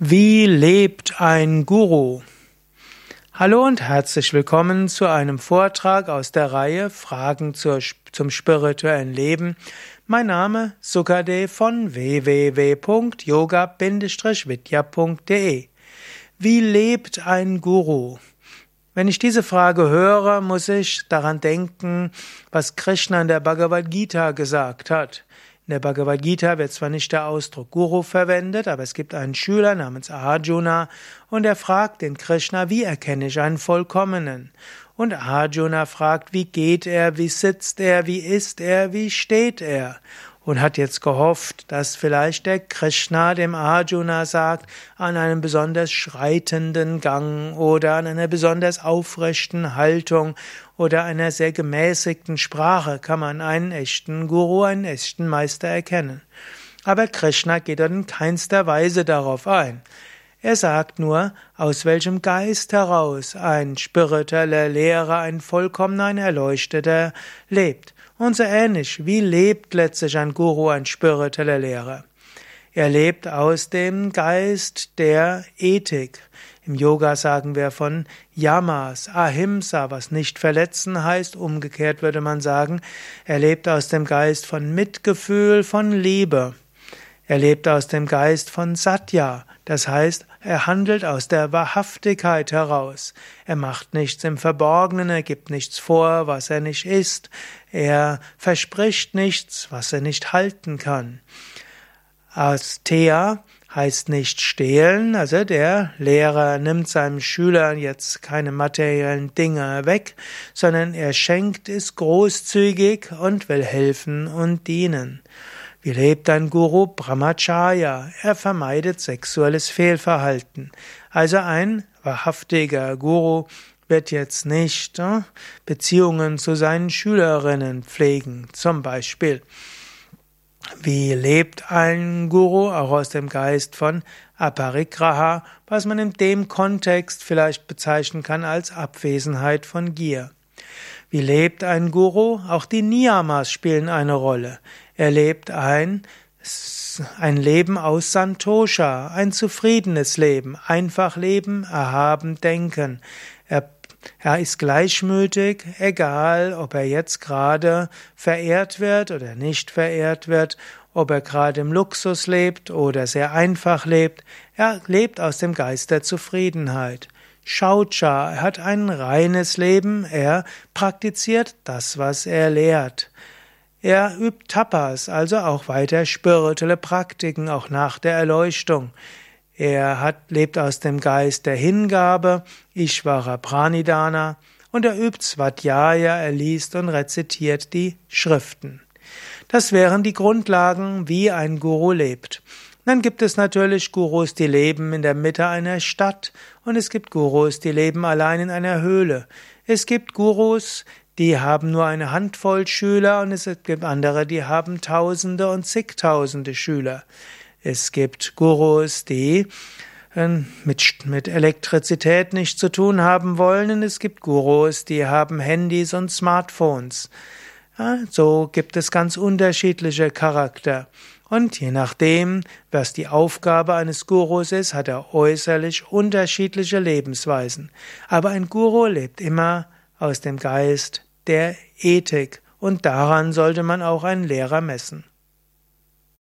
Wie lebt ein Guru? Hallo und herzlich willkommen zu einem Vortrag aus der Reihe Fragen zur, zum spirituellen Leben. Mein Name Sukade von www.yoga-vidya.de. Wie lebt ein Guru? Wenn ich diese Frage höre, muss ich daran denken, was Krishna in der Bhagavad Gita gesagt hat. In der Bhagavad Gita wird zwar nicht der Ausdruck Guru verwendet, aber es gibt einen Schüler namens Arjuna und er fragt den Krishna, wie erkenne ich einen Vollkommenen? Und Arjuna fragt, wie geht er, wie sitzt er, wie ist er, wie steht er? und hat jetzt gehofft, dass vielleicht der Krishna dem Arjuna sagt, an einem besonders schreitenden Gang oder an einer besonders aufrechten Haltung oder einer sehr gemäßigten Sprache kann man einen echten Guru, einen echten Meister erkennen. Aber Krishna geht dort in keinster Weise darauf ein. Er sagt nur, aus welchem Geist heraus ein spiritueller Lehrer, ein vollkommener, ein Erleuchteter lebt. Und so ähnlich, wie lebt letztlich ein Guru, ein spiritueller Lehrer? Er lebt aus dem Geist der Ethik. Im Yoga sagen wir von Yamas, Ahimsa, was nicht verletzen heißt. Umgekehrt würde man sagen, er lebt aus dem Geist von Mitgefühl, von Liebe. Er lebt aus dem Geist von Satya, das heißt, er handelt aus der Wahrhaftigkeit heraus. Er macht nichts im Verborgenen, er gibt nichts vor, was er nicht ist. Er verspricht nichts, was er nicht halten kann. Astea heißt nicht stehlen, also der Lehrer nimmt seinem Schüler jetzt keine materiellen Dinge weg, sondern er schenkt es großzügig und will helfen und dienen. Wie lebt ein Guru Brahmacharya? Er vermeidet sexuelles Fehlverhalten. Also ein wahrhaftiger Guru wird jetzt nicht äh, Beziehungen zu seinen Schülerinnen pflegen, zum Beispiel. Wie lebt ein Guru auch aus dem Geist von Aparigraha, was man in dem Kontext vielleicht bezeichnen kann als Abwesenheit von Gier? Wie lebt ein Guru? Auch die Niyamas spielen eine Rolle. Er lebt ein, ein Leben aus Santosha, ein zufriedenes Leben, einfach leben, erhaben denken. Er, er ist gleichmütig, egal ob er jetzt gerade verehrt wird oder nicht verehrt wird, ob er gerade im Luxus lebt oder sehr einfach lebt. Er lebt aus dem Geist der Zufriedenheit. Shaucha, hat ein reines Leben, er praktiziert das, was er lehrt. Er übt Tapas, also auch weiter spirituelle Praktiken, auch nach der Erleuchtung. Er hat, lebt aus dem Geist der Hingabe, Ishvara Pranidana, und er übt Svadhyaya, er liest und rezitiert die Schriften. Das wären die Grundlagen, wie ein Guru lebt. Dann gibt es natürlich Gurus, die leben in der Mitte einer Stadt und es gibt Gurus, die leben allein in einer Höhle. Es gibt Gurus, die haben nur eine Handvoll Schüler und es gibt andere, die haben Tausende und zigtausende Schüler. Es gibt Gurus, die ähm, mit, mit Elektrizität nichts zu tun haben wollen und es gibt Gurus, die haben Handys und Smartphones. Ja, so gibt es ganz unterschiedliche Charakter. Und je nachdem, was die Aufgabe eines Gurus ist, hat er äußerlich unterschiedliche Lebensweisen. Aber ein Guru lebt immer aus dem Geist der Ethik und daran sollte man auch einen Lehrer messen.